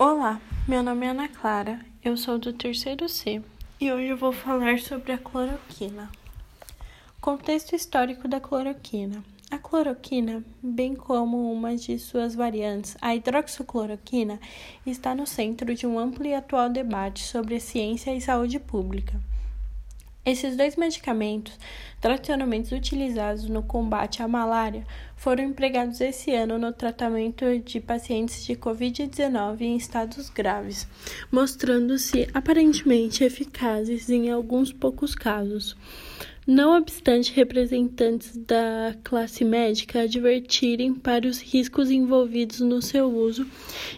Olá, meu nome é Ana Clara, eu sou do terceiro C e hoje eu vou falar sobre a cloroquina. Contexto histórico da cloroquina. A cloroquina, bem como uma de suas variantes, a hidroxicloroquina, está no centro de um amplo e atual debate sobre ciência e saúde pública. Esses dois medicamentos, tradicionalmente utilizados no combate à malária, foram empregados esse ano no tratamento de pacientes de Covid-19 em estados graves, mostrando-se aparentemente eficazes em alguns poucos casos. Não obstante representantes da classe médica advertirem para os riscos envolvidos no seu uso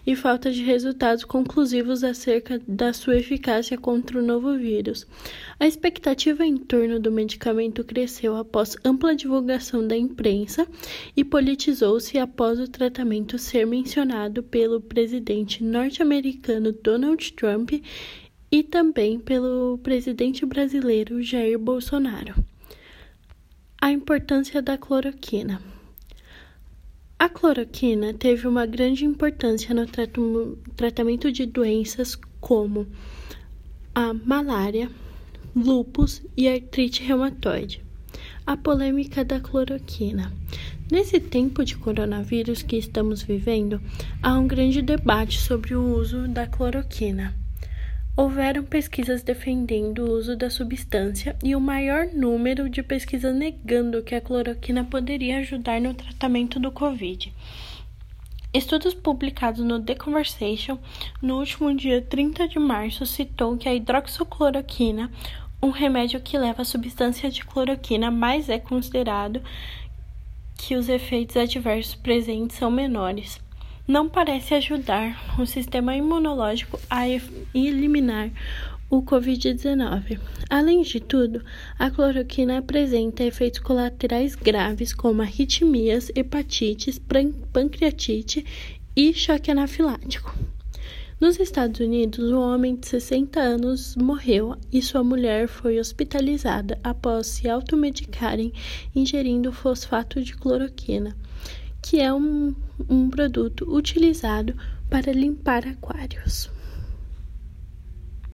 e falta de resultados conclusivos acerca da sua eficácia contra o novo vírus. A expectativa em torno do medicamento cresceu após ampla divulgação da imprensa e politizou-se após o tratamento ser mencionado pelo presidente norte-americano Donald Trump e também pelo presidente brasileiro Jair Bolsonaro. A importância da cloroquina. A cloroquina teve uma grande importância no tratamento de doenças como a malária, lúpus e artrite reumatoide. A polêmica da cloroquina. Nesse tempo de coronavírus que estamos vivendo, há um grande debate sobre o uso da cloroquina. Houveram pesquisas defendendo o uso da substância e o maior número de pesquisas negando que a cloroquina poderia ajudar no tratamento do Covid. Estudos publicados no The Conversation no último dia 30 de março citou que a hidroxicloroquina, um remédio que leva a substância de cloroquina, mas é considerado que os efeitos adversos presentes são menores não parece ajudar o sistema imunológico a eliminar o Covid-19. Além de tudo, a cloroquina apresenta efeitos colaterais graves como arritmias, hepatites, pancreatite e choque anafilático. Nos Estados Unidos, um homem de 60 anos morreu e sua mulher foi hospitalizada após se automedicarem ingerindo fosfato de cloroquina que é um, um produto utilizado para limpar aquários.